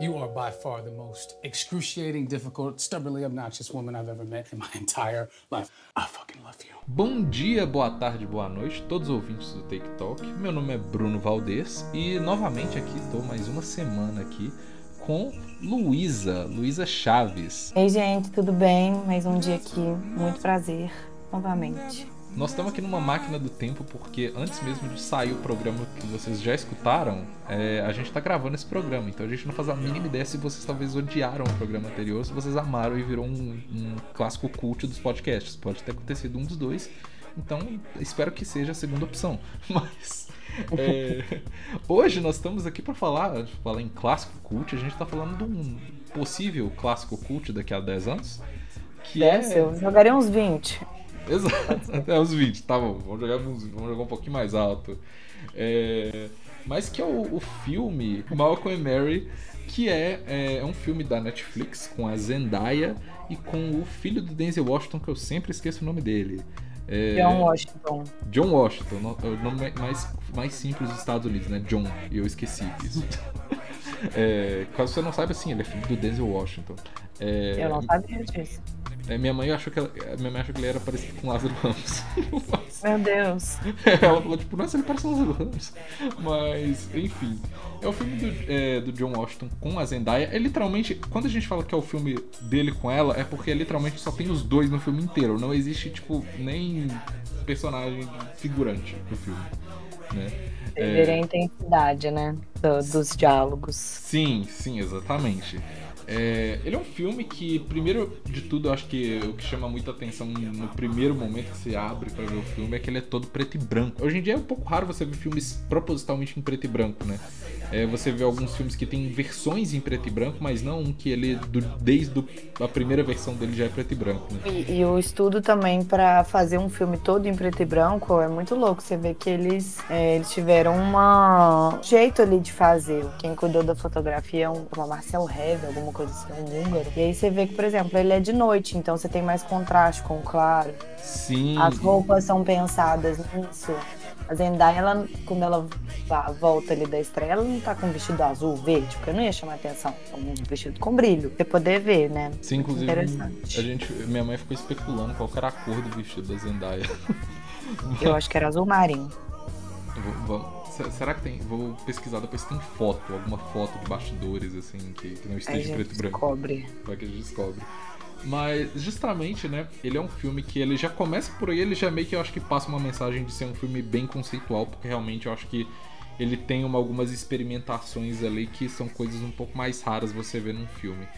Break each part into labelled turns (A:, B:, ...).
A: You are by far the most excruciating, difficult, stubbornly obnoxious woman I've ever met in my entire life. I fucking love you.
B: Bom dia, boa tarde, boa noite, todos os ouvintes do Take Talk. Meu nome é Bruno Valdez e novamente aqui estou mais uma semana aqui com Luísa, Luísa Chaves.
C: Ei, gente, tudo bem? Mais um dia aqui. Muito prazer, novamente.
B: Nós estamos aqui numa máquina do tempo porque antes mesmo de sair o programa que vocês já escutaram, é, a gente está gravando esse programa. Então a gente não faz a mínima ideia se vocês talvez odiaram o programa anterior, se vocês amaram e virou um, um clássico cult dos podcasts. Pode ter acontecido um dos dois. Então espero que seja a segunda opção. Mas é, hoje nós estamos aqui para falar, falar em clássico cult. A gente está falando de um possível clássico cult daqui a 10 anos.
C: Que é... eu jogarei uns 20.
B: Exato, até uns 20, tá bom. Vamos jogar, vamos jogar um pouquinho mais alto. É, mas que é o, o filme Malcolm and Mary, que é, é, é um filme da Netflix com a Zendaya e com o filho do Denzel Washington, que eu sempre esqueço o nome dele.
C: É, John Washington.
B: John Washington, o nome mais, mais simples dos Estados Unidos, né? John, e eu esqueci isso. É, caso você não saiba, assim, ele é filho do Denzel Washington.
C: É, eu não sabia disso.
B: É, minha mãe achou que ela, minha mãe achou que ele era parecido com Lázaro Ramos.
C: Meu Deus.
B: Ela falou, tipo, nossa, ele parece Lázaro Ramos. Mas, enfim. É o filme do, é, do John Washington com a Zendaya. É literalmente, quando a gente fala que é o filme dele com ela, é porque literalmente só tem os dois no filme inteiro. Não existe, tipo, nem personagem figurante no filme. Né?
C: Ver é... a intensidade, né? Do, dos diálogos.
B: Sim, sim, exatamente. É, ele é um filme que, primeiro de tudo, eu acho que o que chama muita atenção no primeiro momento que você abre para ver o filme é que ele é todo preto e branco. Hoje em dia é um pouco raro você ver filmes propositalmente em preto e branco, né? É, você vê alguns filmes que tem versões em preto e branco, mas não um que ele, do, desde do, a primeira versão dele, já é preto e branco. Né?
C: E, e, o estudo também para fazer um filme todo em preto e branco é muito louco. Você vê que eles, é, eles tiveram um jeito ali de fazer. Quem cuidou da fotografia é um, uma Marcel Heve, alguma coisa assim, um húngaro. E aí você vê que, por exemplo, ele é de noite, então você tem mais contraste com o claro.
B: Sim.
C: As roupas são pensadas nisso. A Zendaya, ela, quando ela volta ali da estreia, ela não tá com um vestido azul, verde, porque não ia chamar atenção. É um vestido com brilho, pra poder ver, né?
B: Sim, inclusive, Interessante. a gente, minha mãe ficou especulando qual era a cor do vestido da Zendaya.
C: Eu acho que era azul marinho.
B: Vou, será que tem? Vou pesquisar depois se tem foto, alguma foto de bastidores, assim, que, que não esteja preto e branco.
C: Descobre.
B: Vai que a gente descobre. Mas justamente, né, ele é um filme que ele já começa por aí, ele já meio que eu acho que passa uma mensagem de ser um filme bem conceitual, porque realmente eu acho que ele tem uma, algumas experimentações ali que são coisas um pouco mais raras você ver num filme.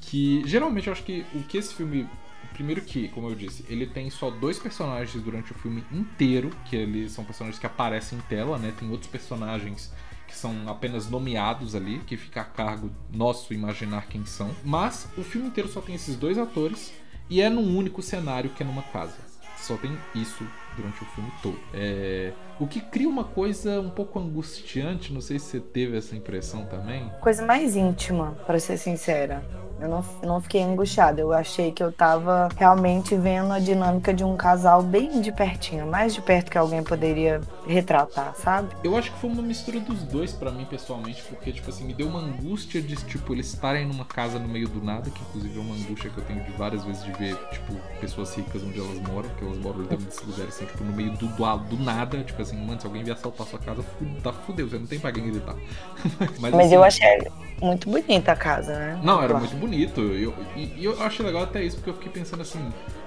B: Que geralmente eu acho que o que esse filme primeiro que, como eu disse, ele tem só dois personagens durante o filme inteiro, que eles são personagens que aparecem em tela, né? Tem outros personagens que são apenas nomeados ali, que fica a cargo nosso imaginar quem são. Mas o filme inteiro só tem esses dois atores e é num único cenário que é numa casa. Só tem isso durante o filme todo. É... O que cria uma coisa um pouco angustiante, não sei se você teve essa impressão também.
C: Coisa mais íntima, para ser sincera. Eu não, não fiquei angustiada. Eu achei que eu tava realmente vendo a dinâmica de um casal bem de pertinho, mais de perto que alguém poderia retratar, sabe?
B: Eu acho que foi uma mistura dos dois para mim pessoalmente, porque tipo assim, me deu uma angústia de tipo eles estarem numa casa no meio do nada, que inclusive é uma angústia que eu tenho de várias vezes de ver, tipo, pessoas ricas onde elas moram, porque elas moram literalmente nesses lugares assim, tipo, no meio do, do, do nada, tipo assim, mano, se alguém vier assaltar sua casa, tá fudeu, você não tem pra quem gritar.
C: Mas, Mas assim, eu achei muito bonita a casa, né?
B: Não, era muito bonito. Eu, e, e eu achei legal até isso, porque eu fiquei pensando assim,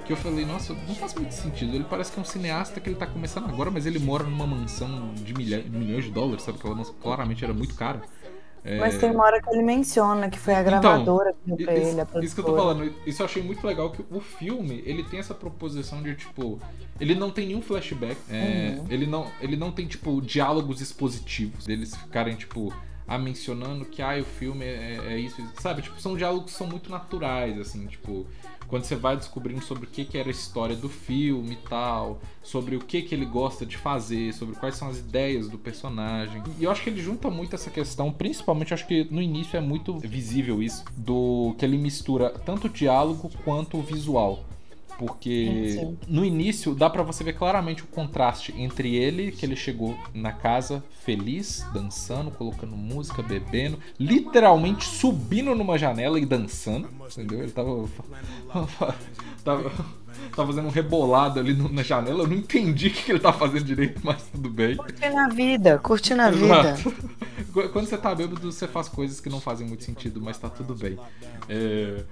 B: que eu falei, nossa, não faz muito sentido. Ele parece que é um cineasta que ele tá começando agora, mas ele mora numa mansão de milha, milhões de dólares, sabe? Aquela mansão claramente era muito cara.
C: É... Mas tem uma hora que ele menciona que foi a então, gravadora então, que deu pra
B: isso,
C: ele,
B: a Isso que eu tô falando, isso eu achei muito legal, que o filme, ele tem essa proposição de, tipo, ele não tem nenhum flashback, é, uhum. ele, não, ele não tem, tipo, diálogos expositivos, deles ficarem, tipo, ah, mencionando que ah, o filme é, é, isso, sabe? Tipo, são diálogos que são muito naturais, assim, tipo, quando você vai descobrindo sobre o que, que era a história do filme e tal, sobre o que, que ele gosta de fazer, sobre quais são as ideias do personagem. E eu acho que ele junta muito essa questão, principalmente acho que no início é muito visível isso, do que ele mistura tanto o diálogo quanto o visual. Porque sim, no início dá para você ver claramente o contraste entre ele, que ele chegou na casa feliz, dançando, colocando música, bebendo, literalmente subindo numa janela e dançando, entendeu? Ele tava. tava, tava fazendo um rebolado ali na janela. Eu não entendi o que ele tá fazendo direito, mas tudo bem.
C: Curtindo a vida, curtindo a vida.
B: Quando você tá bêbado, você faz coisas que não fazem muito sentido, mas tá tudo bem. É.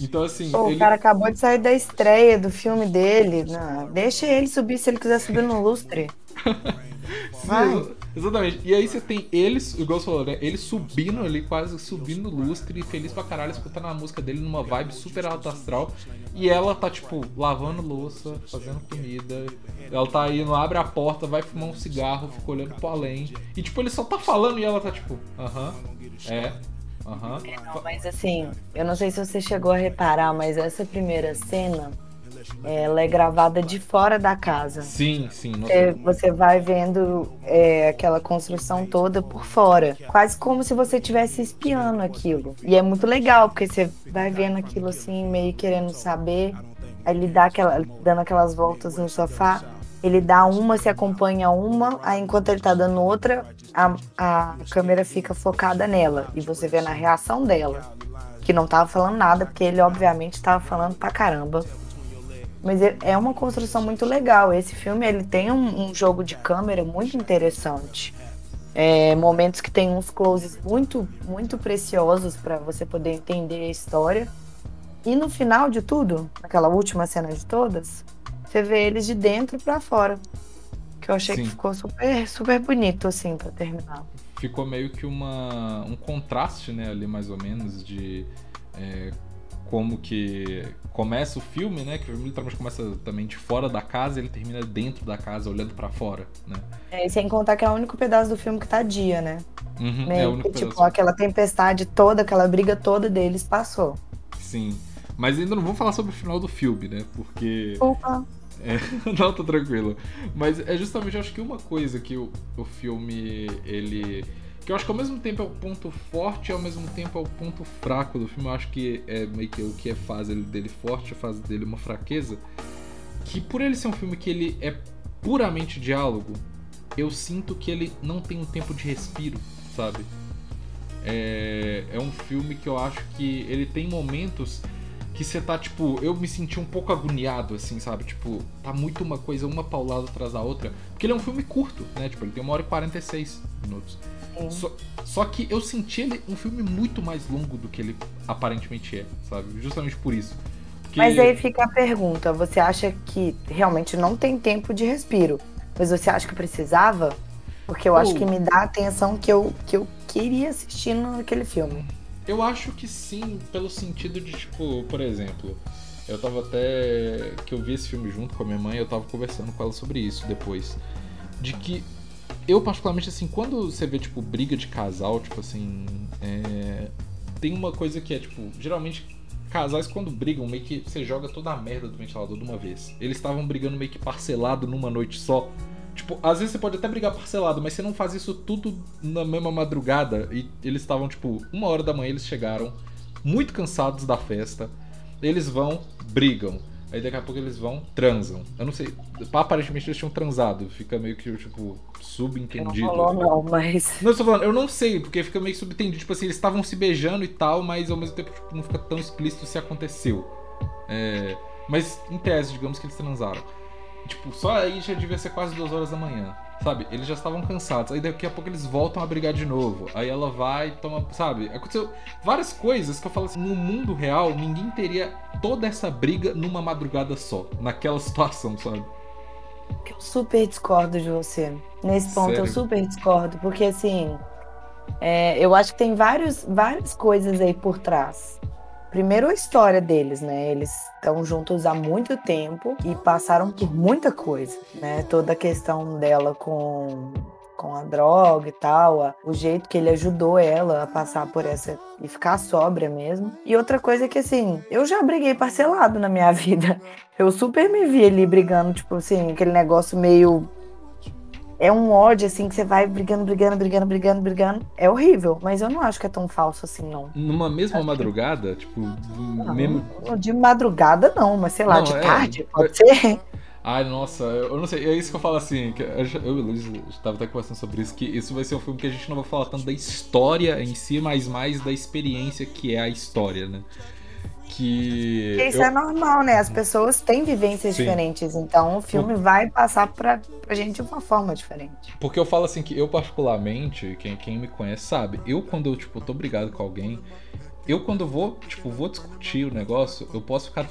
B: Então, assim.
C: Pô, ele... O cara acabou de sair da estreia do filme dele. Não, deixa ele subir se ele quiser subir no lustre.
B: Sim, exatamente. E aí você tem eles, igual você falou, né? Ele subindo ali, quase subindo no lustre, feliz pra caralho, escutando a música dele numa vibe super alta astral. E ela tá, tipo, lavando louça, fazendo comida. Ela tá indo, abre a porta, vai fumar um cigarro, fica olhando pro além. E, tipo, ele só tá falando e ela tá, tipo, aham, uh -huh, é, Uhum.
C: É, não, mas assim, eu não sei se você chegou a reparar, mas essa primeira cena ela é gravada de fora da casa.
B: Sim, sim.
C: É, você vai vendo é, aquela construção toda por fora. Quase como se você estivesse espiando aquilo. E é muito legal, porque você vai vendo aquilo assim, meio querendo saber. Aí ele dá aquela, dando aquelas voltas no sofá. Ele dá uma, se acompanha uma, aí enquanto ele tá dando outra, a, a câmera fica focada nela. E você vê na reação dela. Que não tava falando nada, porque ele obviamente tava falando pra caramba. Mas é, é uma construção muito legal. Esse filme ele tem um, um jogo de câmera muito interessante. É, momentos que tem uns closes muito, muito preciosos para você poder entender a história. E no final de tudo, naquela última cena de todas, você vê eles de dentro para fora. Que eu achei Sim. que ficou super, super bonito, assim, para terminar.
B: Ficou meio que uma, um contraste, né, ali mais ou menos, de é, como que começa o filme, né? Que literalmente começa também de fora da casa, ele termina dentro da casa, olhando para fora, né?
C: É, e sem contar que é o único pedaço do filme que tá dia, né?
B: Uhum, Meio é o único
C: que, tipo, aquela tempestade toda, aquela briga toda deles passou.
B: Sim. Mas ainda não vou falar sobre o final do filme, né? Porque.
C: Opa!
B: É, não, tô tranquilo. Mas é justamente, acho que uma coisa que o, o filme, ele que eu acho que ao mesmo tempo é o ponto forte e ao mesmo tempo é o ponto fraco do filme. Eu acho que é meio que o que é fase dele forte, a fase dele uma fraqueza. Que por ele ser um filme que ele é puramente diálogo, eu sinto que ele não tem um tempo de respiro, sabe? É, é um filme que eu acho que ele tem momentos que você tá, tipo, eu me senti um pouco agoniado, assim, sabe? Tipo, tá muito uma coisa, uma paulada atrás da outra. Porque ele é um filme curto, né? Tipo, ele tem uma hora e 46 minutos. Só, só, que eu senti ele um filme muito mais longo do que ele aparentemente é, sabe? Justamente por isso.
C: Porque... Mas aí fica a pergunta: você acha que realmente não tem tempo de respiro? Mas você acha que precisava? Porque eu acho que me dá a atenção que eu, que eu queria assistir naquele filme.
B: Eu acho que sim, pelo sentido de, tipo, por exemplo, eu tava até. que eu vi esse filme junto com a minha mãe, eu tava conversando com ela sobre isso depois. De que eu, particularmente, assim, quando você vê, tipo, briga de casal, tipo assim. É... Tem uma coisa que é, tipo, geralmente casais quando brigam, meio que você joga toda a merda do ventilador de uma vez. Eles estavam brigando meio que parcelado numa noite só. Tipo, às vezes você pode até brigar parcelado, mas você não faz isso tudo na mesma madrugada. E eles estavam, tipo, uma hora da manhã eles chegaram, muito cansados da festa. Eles vão, brigam. Aí daqui a pouco eles vão, transam. Eu não sei. Aparentemente eles tinham transado. Fica meio que, tipo, subentendido.
C: Não falou, não, mas.
B: Não, eu tô falando, eu não sei, porque fica meio subentendido. Tipo assim, eles estavam se beijando e tal, mas ao mesmo tempo tipo, não fica tão explícito se aconteceu. É... Mas em tese, digamos que eles transaram. Tipo, só aí já devia ser quase duas horas da manhã. Sabe? Eles já estavam cansados. Aí daqui a pouco eles voltam a brigar de novo. Aí ela vai, toma. Sabe? Aconteceu várias coisas que eu falo assim: no mundo real, ninguém teria toda essa briga numa madrugada só. Naquela situação, sabe?
C: Eu super discordo de você. Nesse ponto Sério? eu super discordo. Porque assim. É, eu acho que tem vários, várias coisas aí por trás. Primeiro a história deles, né? Eles estão juntos há muito tempo e passaram por muita coisa, né? Toda a questão dela com com a droga e tal, o jeito que ele ajudou ela a passar por essa e ficar sóbria mesmo. E outra coisa é que assim, eu já briguei parcelado na minha vida. Eu super me vi ali brigando, tipo assim, aquele negócio meio é um ódio, assim, que você vai brigando, brigando, brigando, brigando, brigando. É horrível, mas eu não acho que é tão falso assim, não.
B: Numa mesma madrugada, que... tipo,
C: não,
B: mesmo...
C: De madrugada não, mas sei lá, não, de é... tarde, pode ser.
B: Ai, nossa, eu não sei, é isso que eu falo assim, que eu e o Luiz estava até conversando sobre isso, que isso vai ser um filme que a gente não vai falar tanto da história em si, mas mais da experiência que é a história, né? Que.
C: Isso eu... é normal, né? As pessoas têm vivências Sim. diferentes, então o filme Por... vai passar pra, pra gente de uma forma diferente.
B: Porque eu falo assim que eu, particularmente, quem, quem me conhece sabe, eu quando eu, tipo, tô brigado com alguém, eu quando vou, tipo, vou discutir o negócio, eu posso ficar.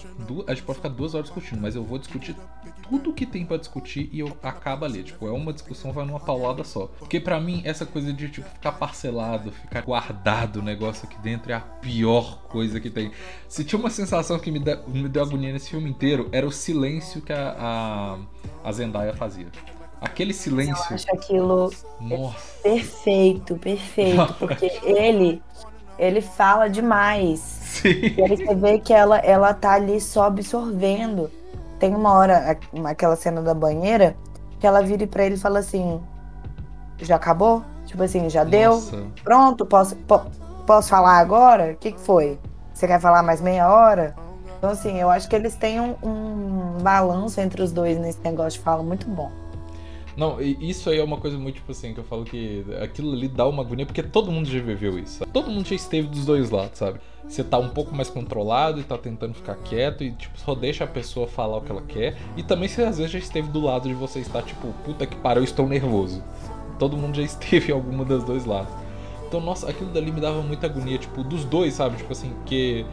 B: a gente pode ficar duas horas discutindo, mas eu vou discutir tudo que tem para discutir e eu acabo ali. Tipo, é uma discussão, vai numa paulada só. Porque para mim, essa coisa de, tipo, ficar parcelado, ficar guardado o negócio aqui dentro é a pior coisa que tem. Se tinha uma sensação que me, de, me deu agonia nesse filme inteiro, era o silêncio que a, a, a Zendaya fazia. Aquele silêncio. Eu
C: acho aquilo Nossa. perfeito, perfeito. Porque ele ele fala demais.
B: Sim.
C: E aí você vê que ela, ela tá ali só absorvendo. Tem uma hora, aquela cena da banheira, que ela vira para ele e fala assim: Já acabou? Tipo assim, já Nossa. deu? Pronto, posso, po posso falar agora? O que, que foi? Você quer falar mais meia hora? Então, assim, eu acho que eles têm um, um balanço entre os dois nesse negócio de fala muito bom.
B: Não, isso aí é uma coisa muito, tipo assim, que eu falo que aquilo ali dá uma agonia, porque todo mundo já viveu isso. Todo mundo já esteve dos dois lados, sabe? Você tá um pouco mais controlado e tá tentando ficar quieto e, tipo, só deixa a pessoa falar o que ela quer. E também você às vezes já esteve do lado de você estar, tipo, puta que pariu, eu estou nervoso. Todo mundo já esteve em alguma das dois lados. Então, nossa, aquilo dali me dava muita agonia, tipo, dos dois, sabe? Tipo assim, que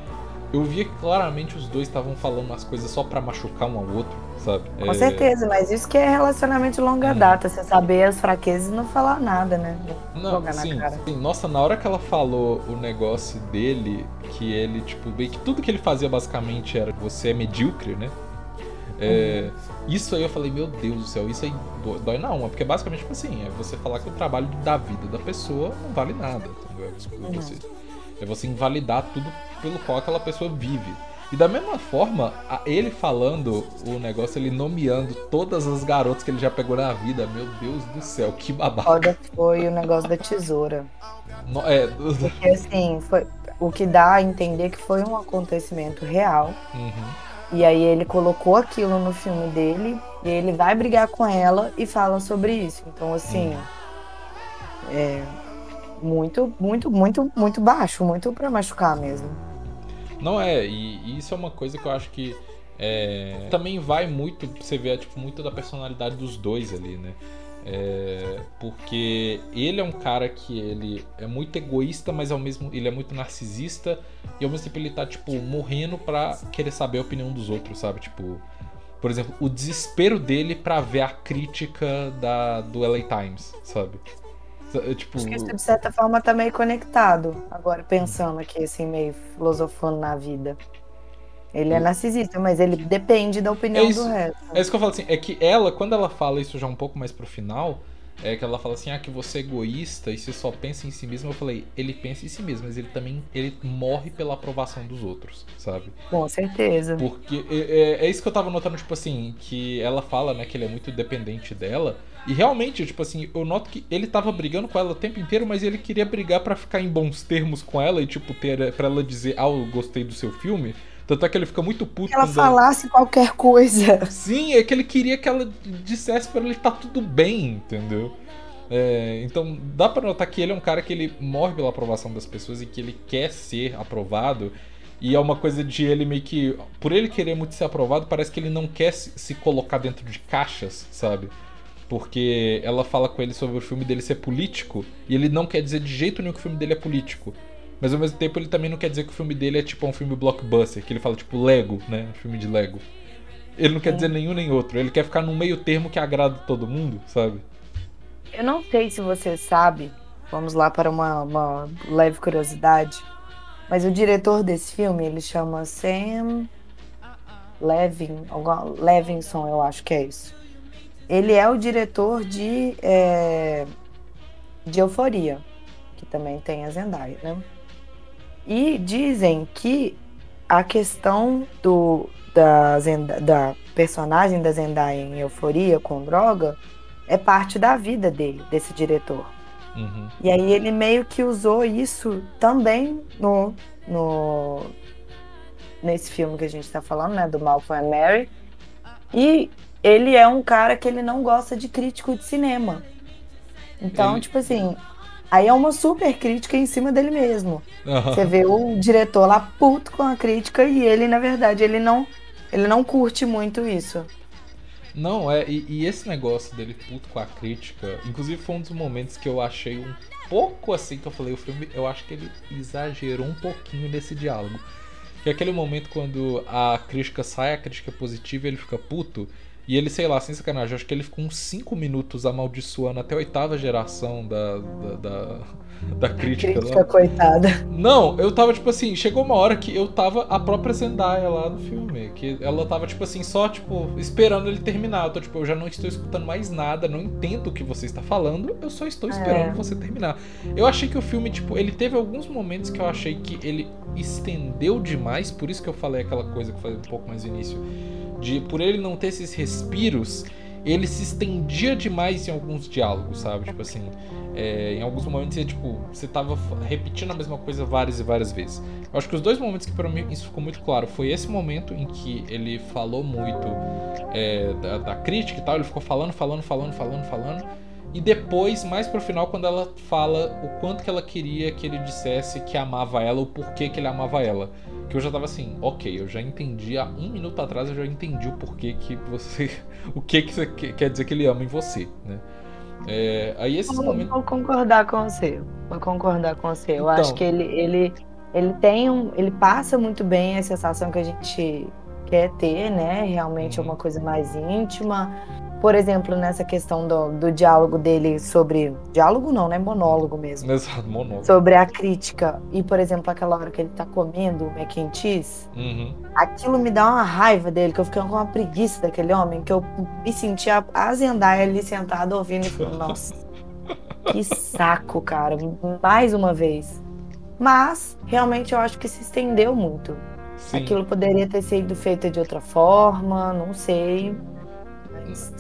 B: eu via que claramente os dois estavam falando umas coisas só para machucar um ao outro, sabe?
C: Com é... certeza, mas isso que é relacionamento de longa hum. data, você saber as fraquezas e não falar nada, né?
B: Não, sim, sim, Nossa, na hora que ela falou o negócio dele, que ele, tipo, bem que tudo que ele fazia basicamente era você é medíocre, né? É, uhum. Isso aí eu falei, meu Deus do céu, isso aí dói na alma, porque basicamente, tipo assim, é você falar que o trabalho da vida da pessoa não vale nada, entendeu? É uhum. É você invalidar tudo pelo qual aquela pessoa vive. E da mesma forma, ele falando o negócio, ele nomeando todas as garotas que ele já pegou na vida. Meu Deus do céu, que babaca.
C: Olha, foi o negócio da tesoura.
B: No, é...
C: Porque assim, foi o que dá a entender que foi um acontecimento real.
B: Uhum.
C: E aí ele colocou aquilo no filme dele e ele vai brigar com ela e fala sobre isso. Então, assim, uhum. é muito, muito, muito, muito baixo, muito para machucar mesmo.
B: Não é, e, isso é uma coisa que eu acho que é, também vai muito, você vê tipo, muito da personalidade dos dois ali, né? É, porque ele é um cara que ele é muito egoísta, mas ao mesmo ele é muito narcisista e ao mesmo tempo ele tá tipo morrendo pra querer saber a opinião dos outros, sabe? Tipo, por exemplo, o desespero dele para ver a crítica da do LA Times, sabe?
C: É, tipo... Acho que isso, de certa forma, tá meio conectado. Agora, pensando aqui, assim, meio filosofando na vida. Ele é narcisista, mas ele depende da opinião
B: é isso,
C: do resto.
B: É isso que eu falo assim, é que ela, quando ela fala isso já um pouco mais pro final, é que ela fala assim, ah, que você é egoísta e você só pensa em si mesmo. Eu falei, ele pensa em si mesmo, mas ele também ele morre pela aprovação dos outros, sabe?
C: Com certeza.
B: Porque é, é, é isso que eu tava notando, tipo assim, que ela fala, né, que ele é muito dependente dela. E realmente, tipo assim, eu noto que ele tava brigando com ela o tempo inteiro, mas ele queria brigar para ficar em bons termos com ela e, tipo, ter para ela dizer, ah, eu gostei do seu filme. Tanto é que ele fica muito puto.
C: Que ela falasse qualquer coisa.
B: Sim, é que ele queria que ela dissesse para ele tá tudo bem, entendeu? É, então dá para notar que ele é um cara que ele morre pela aprovação das pessoas e que ele quer ser aprovado. E é uma coisa de ele meio que. Por ele querer muito ser aprovado, parece que ele não quer se colocar dentro de caixas, sabe? porque ela fala com ele sobre o filme dele ser político e ele não quer dizer de jeito nenhum que o filme dele é político. Mas ao mesmo tempo ele também não quer dizer que o filme dele é tipo um filme blockbuster, que ele fala tipo Lego, né? Um filme de Lego. Ele não quer dizer nenhum nem outro, ele quer ficar no meio termo que agrada todo mundo, sabe?
C: Eu não sei se você sabe, vamos lá para uma, uma leve curiosidade, mas o diretor desse filme, ele chama Sam Levin, Levinson, eu acho que é isso. Ele é o diretor de, é, de Euforia, que também tem a Zendaya, né? E dizem que a questão do, da, Zenda, da personagem da Zendaya em Euforia com droga é parte da vida dele, desse diretor.
B: Uhum.
C: E aí ele meio que usou isso também no, no nesse filme que a gente está falando, né, do Malcolm and Mary. E ele é um cara que ele não gosta de crítico de cinema. Então,
B: Ele-
C: tipo assim, aí é uma super crítica em cima dele mesmo. Você vê o diretor lá puto com a crítica e ele, na verdade, ele não, ele não curte muito isso.
B: Não, é, e, e esse negócio dele puto com a crítica, inclusive foi um dos momentos que eu achei um pouco assim que eu falei o filme, eu acho que ele exagerou um pouquinho nesse diálogo. Que é aquele momento quando a crítica sai, a crítica é positiva e ele fica puto. E ele, sei lá, sem sacanagem, eu acho que ele ficou uns 5 minutos amaldiçoando até a oitava geração da, da, da, da crítica.
C: Crítica,
B: lá.
C: coitada.
B: Não, eu tava tipo assim, chegou uma hora que eu tava a própria Zendaya lá no filme, que ela tava tipo assim, só tipo esperando ele terminar. Eu tô tipo, eu já não estou escutando mais nada, não entendo o que você está falando, eu só estou esperando
C: É.
B: você terminar. Eu achei que o filme, tipo, ele teve alguns momentos que eu achei que ele estendeu demais, por isso que eu falei aquela coisa que eu falei um pouco mais no início, de por ele não ter esses respiros, ele se estendia demais em alguns diálogos, sabe? Tipo assim, é, em alguns momentos você, tipo, você tava repetindo a mesma coisa várias e várias vezes. Eu acho que os dois momentos que pra mim isso ficou muito claro foi esse momento em que ele falou muito é, da, da crítica e tal, ele ficou falando, falando, falando, falando, falando. E depois, mais pro final, quando ela fala o quanto que ela queria que ele dissesse que amava ela, o porquê que ele amava ela. Que eu já tava assim, ok, eu já entendi há um minuto atrás, eu já entendi o porquê que você. O que que você que- quer dizer que ele ama em você, né? É, aí esses
C: Vou,
B: momentos.
C: vou concordar com você. Vou concordar com você. Eu
B: Então.
C: acho que ele, ele, ele tem um. Ele passa muito bem a sensação que a gente quer ter, né? Realmente é
B: Uhum.
C: uma coisa mais íntima. Por exemplo, nessa questão do, do diálogo dele sobre. Diálogo não, né? Monólogo mesmo.
B: Exato, monólogo.
C: Sobre a crítica. E, por exemplo, aquela hora que ele tá comendo o mac and cheese.
B: Uhum.
C: Aquilo me dá uma raiva dele, que eu fiquei com uma preguiça daquele homem, que eu me sentia a Zendaya ali sentada ouvindo e falando, nossa, que saco, cara, mais uma vez. Mas, realmente, eu acho que se estendeu muito.
B: Sim.
C: Aquilo poderia ter sido feito de outra forma, não sei.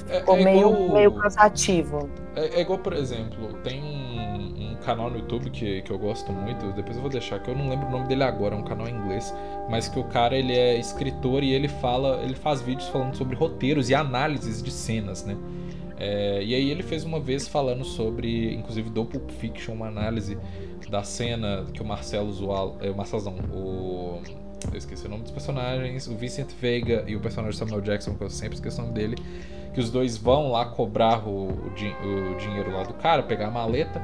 B: É-
C: ficou
B: é
C: meio,
B: igual-
C: meio cansativo.
B: É, é igual, por exemplo, tem um, um canal no YouTube que, que eu gosto muito, depois eu vou deixar, que eu não lembro o nome dele agora, é um canal em inglês, mas que o cara ele é escritor e ele fala, ele faz vídeos falando sobre roteiros e análises de cenas, né? É, e aí ele fez uma vez falando sobre, inclusive do Pulp Fiction, uma análise da cena que o Marcelo Zual, é, o Marcelo não, o eu esqueci o nome dos personagens, o Vincent Veiga e o personagem Samuel Jackson, que eu sempre esqueço o nome dele, que os dois vão lá cobrar o, o o dinheiro lá do cara, pegar a maleta,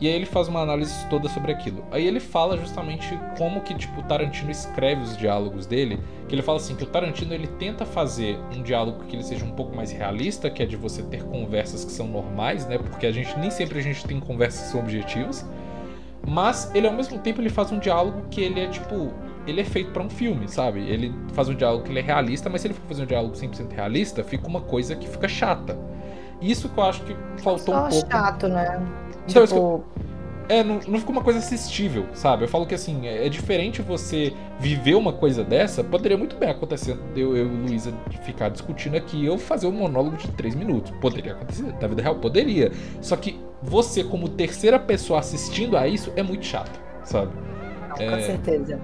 B: e aí ele faz uma análise toda sobre aquilo. Aí ele fala justamente como que tipo o Tarantino escreve os diálogos dele, que ele fala assim que o Tarantino ele tenta fazer um diálogo que ele seja um pouco mais realista, que é de você ter conversas que são normais, né? Porque a gente nem sempre a gente tem conversas que são objetivas. Mas ele ao mesmo tempo ele faz um diálogo que ele é tipo, ele é feito pra um filme, sabe? Ele faz um diálogo que ele é realista, mas se ele for fazer um diálogo 100% realista, fica uma coisa que fica chata. Isso que eu acho que faltou
C: Só
B: um pouco.
C: chato, né?
B: Então,
C: tipo,
B: É, não, não ficou uma coisa assistível, sabe? Eu falo que assim, é, é diferente você viver uma coisa dessa. Poderia muito bem acontecer eu, eu e Luísa ficar discutindo aqui e eu fazer um monólogo de 3 minutos. Poderia acontecer, na vida real, poderia. Só que você, como terceira pessoa assistindo a isso, é muito chato, sabe?
C: Não, com
B: É.
C: certeza.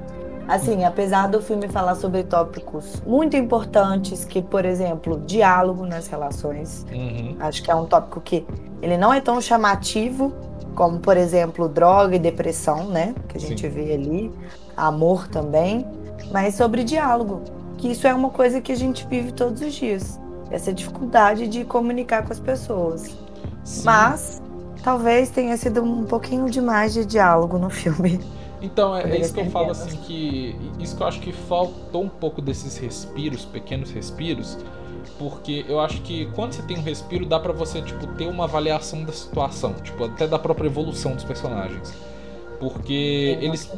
C: Assim, apesar do filme falar sobre tópicos muito importantes, que, por exemplo, diálogo nas relações,
B: Uhum.
C: acho que é um tópico que ele não é tão chamativo como, por exemplo, droga e depressão, né? Que a gente
B: Sim.
C: vê ali, amor também, mas sobre diálogo, que isso é uma coisa que a gente vive todos os dias. Essa dificuldade de comunicar com as pessoas.
B: Sim.
C: Mas talvez tenha sido um pouquinho demais de diálogo no filme.
B: Então, é, é isso que eu falo assim que. Isso que eu acho que faltou um pouco desses respiros, pequenos respiros. Porque eu acho que quando você tem um respiro, dá pra você, tipo, ter uma avaliação da situação. Tipo, até da própria evolução dos personagens. Porque eles.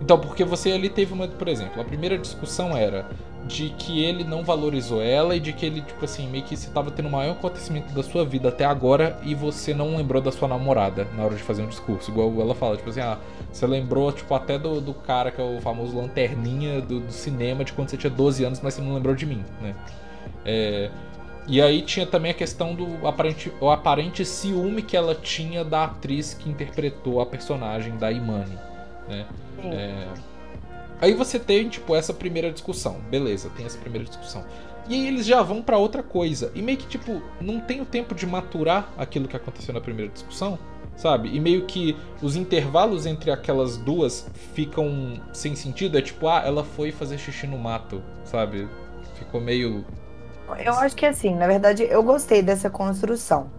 B: Então, porque você ali teve uma. Por exemplo, a primeira discussão era de que ele não valorizou ela e de que ele, tipo assim, meio que você tava tendo o maior acontecimento da sua vida até agora e você não lembrou da sua namorada na hora de fazer um discurso. Igual ela fala, tipo assim, ah, você lembrou, tipo, até do, do cara que é o famoso lanterninha do, do cinema de quando você tinha 12 anos, mas você não lembrou de mim, né? É, E aí tinha também a questão do aparente, o aparente ciúme que ela tinha da atriz que interpretou a personagem da Imani, né? É... Aí você tem, tipo, essa primeira discussão. Beleza, tem essa primeira discussão. E aí eles já vão para outra coisa. E meio que, tipo, não tem o tempo de maturar aquilo que aconteceu na primeira discussão, sabe? E meio que os intervalos entre aquelas duas ficam sem sentido. É tipo, ah, ela foi fazer xixi no mato, sabe? Ficou meio
C: eu acho que assim, na verdade, eu gostei dessa construção.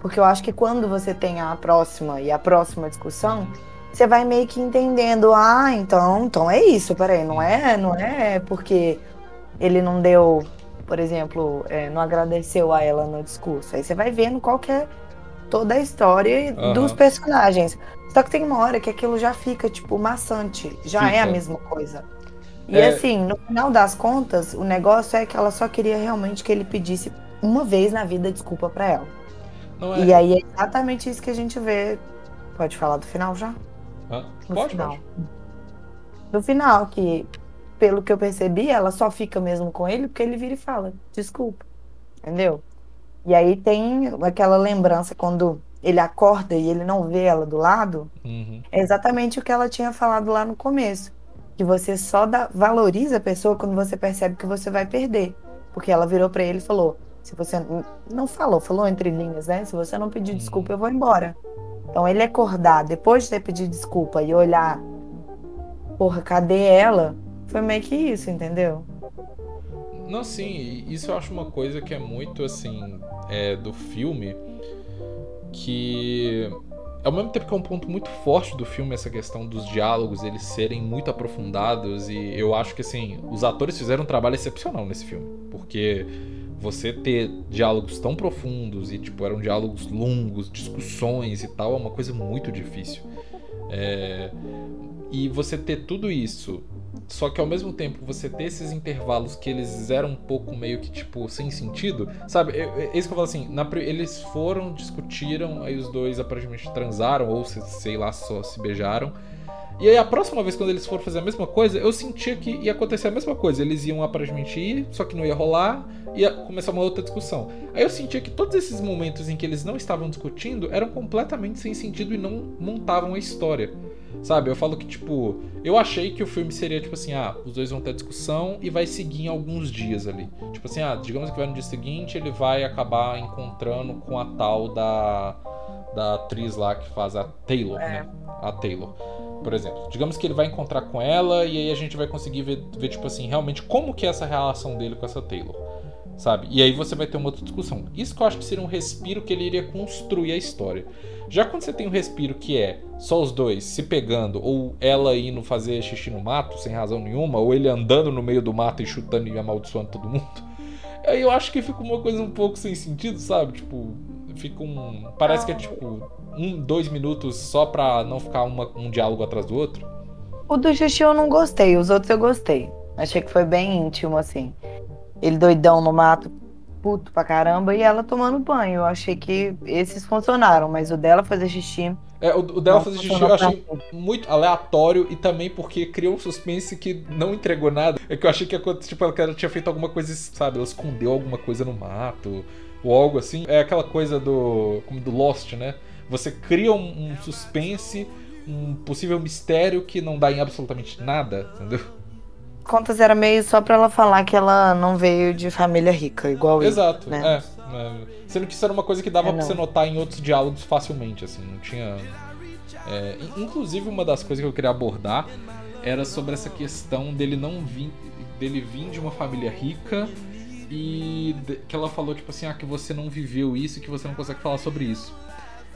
C: Porque eu acho que quando você tem a próxima e a próxima discussão, você vai meio que entendendo, ah, então, então é isso, peraí, não é, não é porque ele não deu, por exemplo, é, não agradeceu a ela no discurso. Aí você vai vendo qual que é toda a história uhum. dos personagens. Só que tem uma hora que aquilo já fica, tipo, maçante. Já fica. é a mesma coisa. E é... assim, no final das contas, o negócio é que ela só queria realmente que ele pedisse uma vez na vida desculpa para ela. É... E aí é exatamente isso que a gente vê. Pode falar do final já?
B: Ah, no pode,
C: final.
B: pode.
C: No final, que pelo que eu percebi, ela só fica mesmo com ele porque ele vira e fala, desculpa. Entendeu? E aí tem aquela lembrança quando ele acorda e ele não vê ela do lado. Uhum. É exatamente o que ela tinha falado lá no começo que você só dá, valoriza a pessoa quando você percebe que você vai perder. Porque ela virou para ele e falou: se você não falou, falou entre linhas, né? Se você não pedir desculpa, eu vou embora. Então ele acordar depois de ter pedido desculpa e olhar, porra, cadê ela? Foi meio que isso, entendeu?
B: Não, sim, isso eu acho uma coisa que é muito assim é, do filme que ao mesmo tempo que é um ponto muito forte do filme essa questão dos diálogos eles serem muito aprofundados e eu acho que assim os atores fizeram um trabalho excepcional nesse filme porque você ter diálogos tão profundos e tipo eram diálogos longos discussões e tal é uma coisa muito difícil. É... e você ter tudo isso só que ao mesmo tempo você ter esses intervalos que eles eram um pouco meio que tipo sem sentido, sabe? É, é isso que eu falo assim, na, eles foram, discutiram, aí os dois aparentemente transaram, ou sei lá, só se beijaram. E aí a próxima vez quando eles foram fazer a mesma coisa, eu sentia que ia acontecer a mesma coisa. Eles iam aparentemente ir, só que não ia rolar, ia começar uma outra discussão. Aí eu sentia que todos esses momentos em que eles não estavam discutindo eram completamente sem sentido e não montavam a história. Sabe? Eu falo que, tipo, eu achei que o filme seria, tipo assim, ah, os dois vão ter discussão e vai seguir em alguns dias ali. Tipo assim, ah, digamos que vai no dia seguinte, ele vai acabar encontrando com a tal da. Da atriz lá que faz a Taylor, é. né? A Taylor por exemplo. Digamos que ele vai encontrar com ela e aí a gente vai conseguir ver, ver, tipo assim, realmente como que é essa relação dele com essa Taylor. Sabe? E aí você vai ter uma outra discussão. Isso que eu acho que seria um respiro que ele iria construir a história. Já quando você tem um respiro que é só os dois se pegando, ou ela indo fazer xixi no mato sem razão nenhuma, ou ele andando no meio do mato e chutando e amaldiçoando todo mundo, aí eu acho que fica uma coisa um pouco sem sentido, sabe? Tipo, fica um. Parece que é tipo um, dois minutos só pra não ficar uma, um diálogo atrás do outro.
C: O do xixi eu não gostei, os outros eu gostei. Achei que foi bem íntimo, assim. Ele doidão no mato, puto pra caramba, e ela tomando banho. Eu achei que esses funcionaram, mas o dela fazer xixi.
B: É, o, o dela fazer xixi eu achei muito aleatório e também porque criou um suspense que não entregou nada. É que eu achei que tipo, ela tinha feito alguma coisa, sabe? Ela escondeu alguma coisa no mato ou algo assim. É aquela coisa do. como do Lost, né? Você cria um, um suspense, um possível mistério que não dá em absolutamente nada, entendeu?
C: Contas era meio só pra ela falar que ela não veio de família rica, igual
B: Exato,
C: eu,
B: né? é, é. Sendo que isso era uma coisa que dava é, pra você notar em outros diálogos facilmente, assim, não tinha. É, inclusive, uma das coisas que eu queria abordar era sobre essa questão dele não vir, dele vir de uma família rica e que ela falou, tipo assim, ah, que você não viveu isso e que você não consegue falar sobre isso.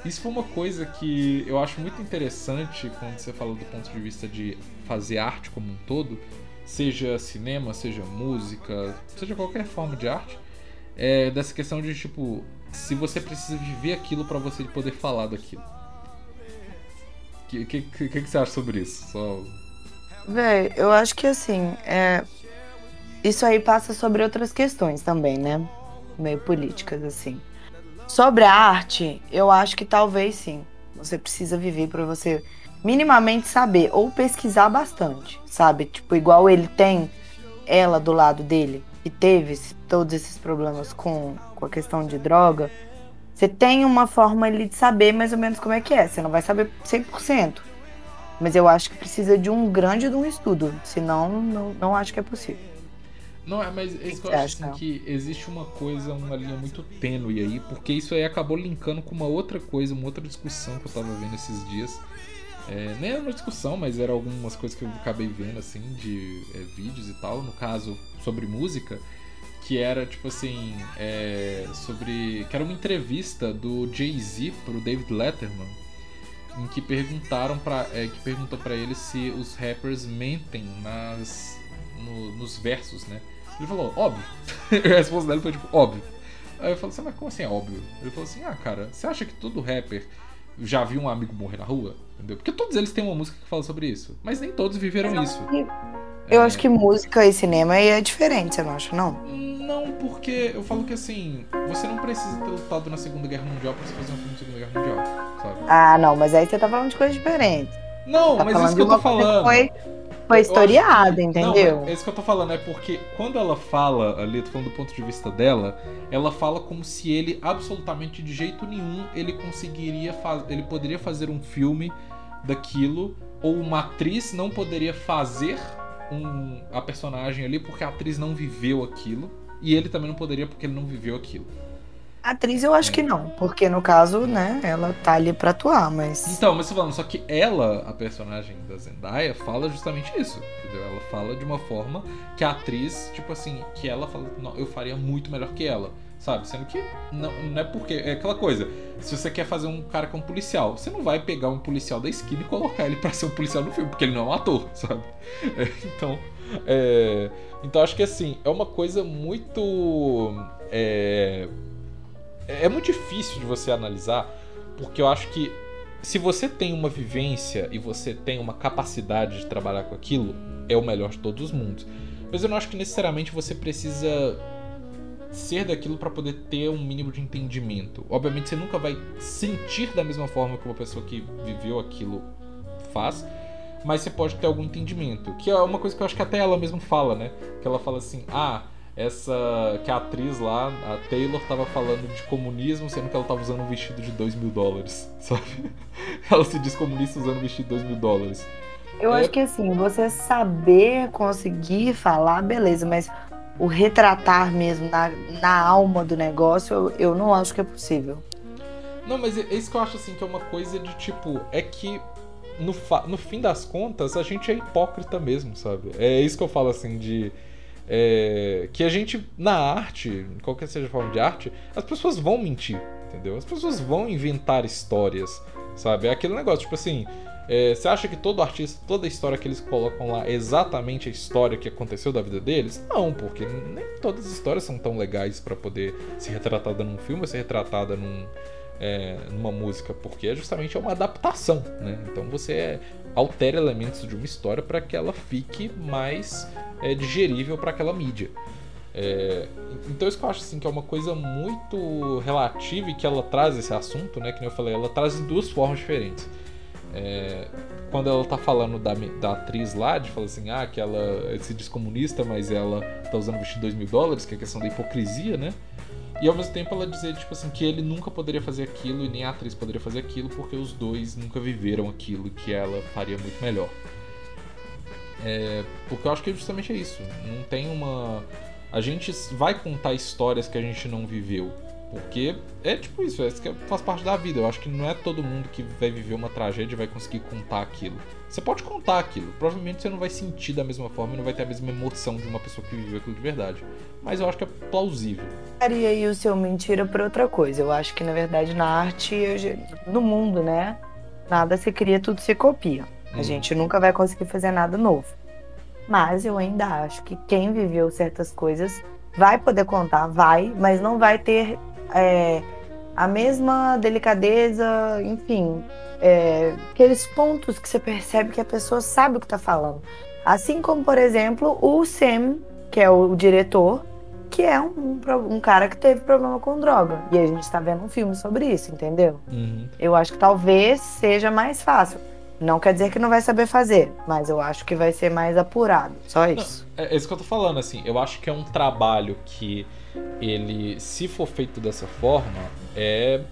B: Isso foi uma coisa que eu acho muito interessante quando você fala do ponto de vista de fazer arte como um todo, seja cinema, seja música, seja qualquer forma de arte, é dessa questão de tipo, se você precisa viver aquilo para você poder falar daquilo. O que, que, que, que, você acha sobre isso? Só...
C: Véi, eu acho que assim, é... isso aí passa sobre outras questões também, né? Meio políticas, assim. Sobre a arte, eu acho que talvez sim. Você precisa viver para você minimamente saber ou pesquisar bastante, sabe? Tipo, igual ele tem ela do lado dele que teve todos esses problemas com, com a questão de droga, você tem uma forma ali de saber mais ou menos como é que é. Você não vai saber 100%. Mas eu acho que precisa de um grande de um estudo. Senão, não, não acho que é possível.
B: Não, é, mas é isso que eu acho assim, que existe uma coisa, uma linha muito tênue aí, porque isso aí acabou linkando com uma outra coisa, uma outra discussão que eu tava vendo esses dias. É, nem era uma discussão, mas eram algumas coisas que eu acabei vendo, assim, de é, vídeos e tal, no caso, sobre música, que era, tipo assim, é, sobre... que era uma entrevista do Jay-Z pro David Letterman, em que perguntaram para é, que perguntou para ele se os rappers mentem nas no, nos versos, né? Ele falou, óbvio. a resposta dele foi tipo, óbvio. Aí eu falei assim, mas como assim é óbvio? Ele falou assim, ah, cara, você acha que todo rapper já viu um amigo morrer na rua? Entendeu? Porque todos eles têm uma música que fala sobre isso. Mas nem todos viveram isso.
C: Eu é... acho que música e cinema é diferente, você não acha, não?
B: Não, porque eu falo que assim, você não precisa ter lutado na Segunda Guerra Mundial pra você fazer um filme de Segunda Guerra Mundial, sabe?
C: Ah, não, mas aí você tá falando de coisas diferentes.
B: Não, tá mas isso que eu tô falando.
C: Foi foi historiada, entendeu?
B: Não, é isso que eu tô falando, é porque quando ela fala ali, tô falando do ponto de vista dela, ela fala como se ele absolutamente de jeito nenhum ele conseguiria fazer, ele poderia fazer um filme daquilo ou uma atriz não poderia fazer um, a personagem ali porque a atriz não viveu aquilo e ele também não poderia porque ele não viveu aquilo.
C: Atriz eu acho é. que não, porque no caso, né, ela tá ali pra atuar, mas.
B: Então, mas falando, só que ela, a personagem da Zendaya, fala justamente isso, entendeu? Ela fala de uma forma que a atriz, tipo assim, que ela fala, não, eu faria muito melhor que ela, sabe? Sendo que não, não é porque. É aquela coisa, se você quer fazer um cara com um policial, você não vai pegar um policial da esquina e colocar ele pra ser um policial no filme, porque ele não é um ator, sabe? É, então. É, então acho que assim, é uma coisa muito. É, é, é muito difícil de você analisar, porque eu acho que se você tem uma vivência e você tem uma capacidade de trabalhar com aquilo, é o melhor de todos os mundos. Mas eu não acho que necessariamente você precisa ser daquilo para poder ter um mínimo de entendimento. Obviamente você nunca vai sentir da mesma forma que uma pessoa que viveu aquilo faz, mas você pode ter algum entendimento. Que é uma coisa que eu acho que até ela mesma fala, né? Que ela fala assim: "Ah, essa que a atriz lá, a Taylor, tava falando de comunismo, sendo que ela tava usando um vestido de 2 mil dólares, sabe? Ela se diz comunista usando um vestido de 2 mil dólares.
C: Eu é... acho que assim, você saber conseguir falar, beleza, mas o retratar mesmo na, na alma do negócio, eu, eu não acho que é possível.
B: Não, mas é, é isso que eu acho assim, que é uma coisa de tipo, é que no, no fim das contas, a gente é hipócrita mesmo, sabe? É isso que eu falo assim de é, que a gente, na arte, qualquer seja a forma de arte, as pessoas vão mentir, entendeu? As pessoas vão inventar histórias, sabe? É aquele negócio, tipo assim, é, você acha que todo artista, toda história que eles colocam lá é exatamente a história que aconteceu da vida deles? Não, porque nem todas as histórias são tão legais para poder ser retratada num filme ou ser retratada num, é, numa música, porque é justamente uma adaptação, né? Então você altera elementos de uma história para que ela fique mais é, digerível para aquela mídia. É, então isso que eu acho assim, que é uma coisa muito relativa e que ela traz esse assunto, né? Que eu falei, ela traz de duas formas diferentes. É, quando ela tá falando da, da atriz lá, de falar assim, ah, que ela se diz comunista, mas ela tá usando vestido de 2 mil dólares, que é a questão da hipocrisia, né? E ao mesmo tempo ela dizer, tipo assim, que ele nunca poderia fazer aquilo e nem a atriz poderia fazer aquilo porque os dois nunca viveram aquilo que ela faria muito melhor. É, porque eu acho que justamente é isso. Não tem uma. A gente vai contar histórias que a gente não viveu. Porque é tipo isso, é, faz parte da vida. Eu acho que não é todo mundo que vai viver uma tragédia e vai conseguir contar aquilo. Você pode contar aquilo, provavelmente você não vai sentir da mesma forma e não vai ter a mesma emoção de uma pessoa que viveu aquilo de verdade. Mas eu acho que é plausível.
C: E aí o seu mentira por outra coisa. Eu acho que na verdade na arte, no mundo, né? Nada se cria, tudo se copia. A uhum. gente nunca vai conseguir fazer nada novo. Mas eu ainda acho que quem viveu certas coisas vai poder contar, vai, mas não vai ter é, a mesma delicadeza, enfim, é, aqueles pontos que você percebe que a pessoa sabe o que está falando. Assim como, por exemplo, o Sam, que é o diretor, que é um, um, cara que teve problema com droga. E a gente está vendo um filme sobre isso, entendeu? Uhum. Eu acho que talvez seja mais fácil. Não quer dizer que não vai saber fazer, mas eu acho que vai ser mais apurado. Só isso.
B: Não, é, é isso que eu tô falando, assim. Eu acho que é um trabalho que ele, se for feito dessa forma, é,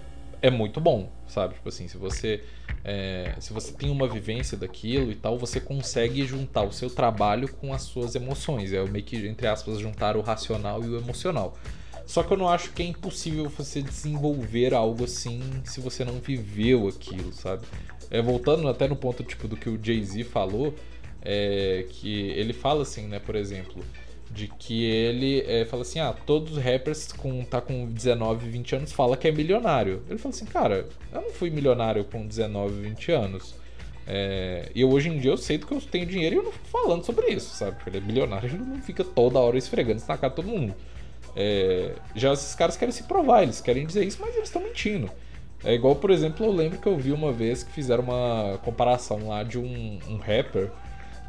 B: é muito bom, sabe? Tipo assim, se você é, se você tem uma vivência daquilo e tal, você consegue juntar o seu trabalho com as suas emoções. É meio que, entre aspas, juntar o racional e o emocional. Só que eu não acho que é impossível você desenvolver algo assim se você não viveu aquilo, sabe? É, voltando até no ponto tipo do que o Jay-Z falou, é, que ele fala assim, né, por exemplo, de que ele é, fala assim, ah, todos os rappers com tá com 19, 20 anos fala que é milionário. Ele fala assim, cara, eu não fui milionário com 19, 20 anos. É, e hoje em dia eu sei do que eu tenho dinheiro e eu não fico falando sobre isso, sabe? Porque ele é milionário, ele não fica toda hora esfregando isso na cara de todo mundo. É, já esses caras querem se provar, eles querem dizer isso, mas eles estão mentindo. É igual, por exemplo, eu lembro que eu vi uma vez que fizeram uma comparação lá de um, um rapper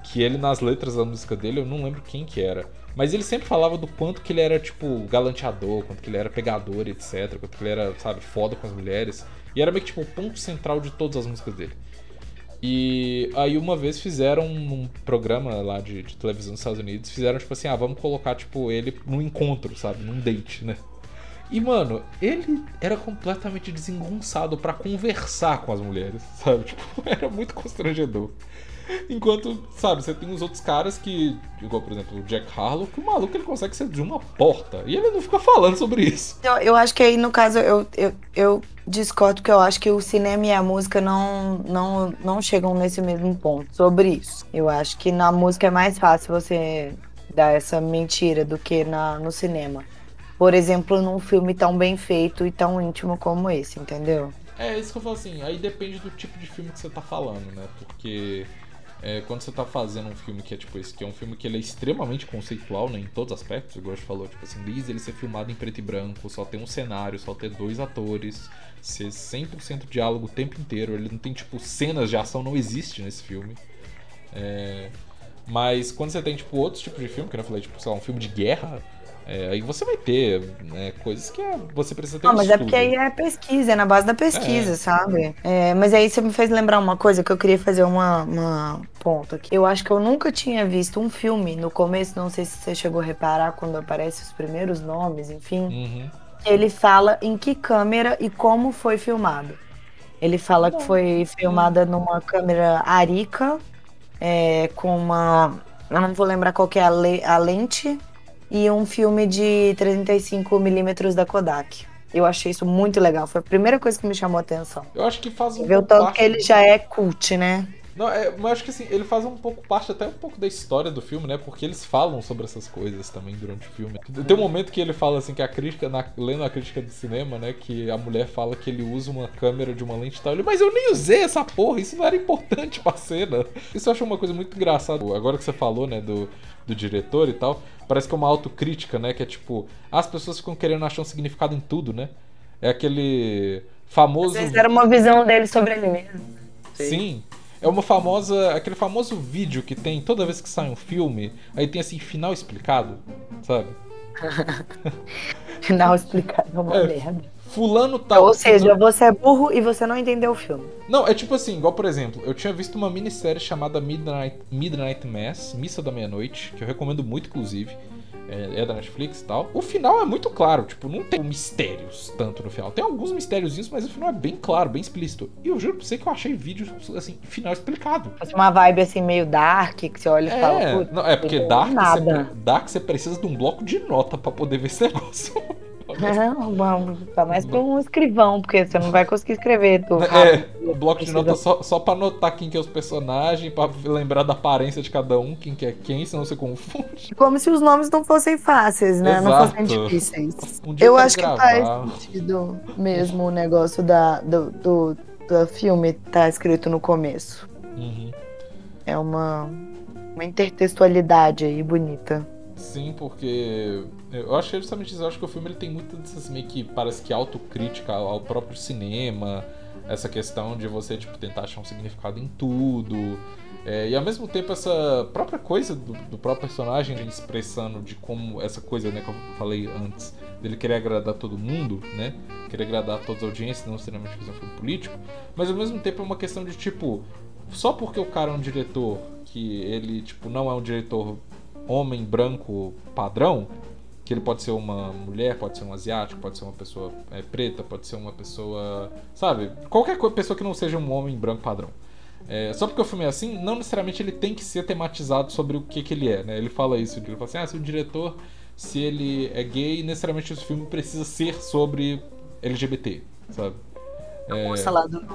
B: que ele nas letras da música dele, eu não lembro quem que era, mas ele sempre falava do quanto que ele era, tipo, galanteador, quanto que ele era pegador, etc, quanto que ele era, sabe, foda com as mulheres. E era meio que, tipo, o ponto central de todas as músicas dele. E aí uma vez fizeram um programa lá de, de televisão nos Estados Unidos, fizeram tipo assim, ah, vamos colocar, tipo, ele num encontro, sabe, num date, né? E, mano, ele era completamente desengonçado para conversar com as mulheres, sabe? Tipo, era muito constrangedor. Enquanto, sabe, você tem os outros caras que, igual, por exemplo, o Jack Harlow, que o maluco ele consegue ser de uma porta. E ele não fica falando sobre isso.
C: Eu, eu acho que aí, no caso, eu, eu, eu discordo que eu acho que o cinema e a música não, não, não chegam nesse mesmo ponto sobre isso. Eu acho que na música é mais fácil você dar essa mentira do que na, no cinema por exemplo, num filme tão bem feito e tão íntimo como esse, entendeu?
B: É, isso que eu falo assim, aí depende do tipo de filme que você tá falando, né? Porque é, quando você tá fazendo um filme que é tipo esse, que é um filme que ele é extremamente conceitual, né? Em todos os aspectos, igual a gente falou, tipo assim, desde ele ser filmado em preto e branco, só ter um cenário, só ter dois atores, ser 100% diálogo o tempo inteiro, ele não tem, tipo, cenas de ação, não existe nesse filme. É... Mas quando você tem, tipo, outros tipos de filme, que eu falei, tipo, sei lá, um filme de guerra, é, aí você vai ter né, coisas que é, você precisa ter
C: Não, um mas estudo. é porque aí é pesquisa, é na base da pesquisa, é. sabe? É, mas aí você me fez lembrar uma coisa que eu queria fazer uma, uma ponta aqui. Eu acho que eu nunca tinha visto um filme no começo, não sei se você chegou a reparar quando aparecem os primeiros nomes, enfim. Uhum. Ele fala em que câmera e como foi filmado. Ele fala que foi filmada numa câmera Arica, é, com uma. Eu não vou lembrar qual é a, le a lente e um filme de 35mm da Kodak. Eu achei isso muito legal. Foi a primeira coisa que me chamou a atenção.
B: Eu acho que faz um
C: Ver o tanto que ele já é cult, né?
B: Não, é, mas acho que assim, ele faz um pouco parte até um pouco da história do filme, né? Porque eles falam sobre essas coisas também durante o filme. Tem um momento que ele fala assim que a crítica, na, lendo a crítica do cinema, né? Que a mulher fala que ele usa uma câmera de uma lente e tal. Ele, mas eu nem usei essa porra, isso não era importante pra cena. Isso eu acho uma coisa muito engraçada. Agora que você falou, né, do, do diretor e tal, parece que é uma autocrítica, né? Que é tipo, as pessoas ficam querendo achar um significado em tudo, né? É aquele famoso. Às
C: vezes era uma visão dele sobre ele mesmo.
B: Sim. Sim. É uma famosa. aquele famoso vídeo que tem toda vez que sai um filme, aí tem assim, final explicado, sabe?
C: final explicado é uma é, merda.
B: Fulano tal.
C: Ou seja, você é burro e você não entendeu o filme.
B: Não, é tipo assim, igual por exemplo, eu tinha visto uma minissérie chamada Midnight, Midnight Mass, Missa da Meia-Noite, que eu recomendo muito, inclusive é, é, da Netflix e tal. O final é muito claro, tipo, não tem mistérios tanto no final. Tem alguns mistériozinhos, mas o final é bem claro, bem explícito. E eu juro pra você que eu achei vídeos, assim, final explicado.
C: Uma vibe, assim, meio dark, que você olha e
B: é,
C: fala...
B: Não, é porque dark você, dark você precisa de um bloco de nota para poder ver esse negócio.
C: Não, vamos, tá mais pra um escrivão, porque você não vai conseguir escrever tudo.
B: É, o bloco de nota só, só pra anotar quem que é os personagens, pra lembrar da aparência de cada um, quem que é quem, senão você confunde.
C: Como se os nomes não fossem fáceis, né? Exato. Não fossem difíceis. Um Eu acho gravar. que faz sentido mesmo o negócio da, do, do, do filme tá escrito no começo. Uhum. É uma, uma intertextualidade aí bonita.
B: Sim, porque eu acho que justamente isso. Eu acho que o filme ele tem muitas dessas meio que parece que autocrítica ao próprio cinema, essa questão de você tipo tentar achar um significado em tudo. É, e ao mesmo tempo essa própria coisa do, do, próprio personagem expressando de como essa coisa né, que eu falei antes, dele querer agradar todo mundo, né? Querer agradar todas as audiências, não necessariamente fazer um filme político, mas ao mesmo tempo é uma questão de tipo, só porque o cara é um diretor que ele, tipo, não é um diretor homem branco padrão, que ele pode ser uma mulher, pode ser um asiático, pode ser uma pessoa é, preta, pode ser uma pessoa. Sabe? Qualquer pessoa que não seja um homem branco padrão. É, só porque o filme é assim, não necessariamente ele tem que ser tematizado sobre o que, que ele é, né? Ele fala isso, ele fala assim, ah, se o diretor, se ele é gay, necessariamente esse filme precisa ser sobre LGBT, sabe?
C: A moça lá do,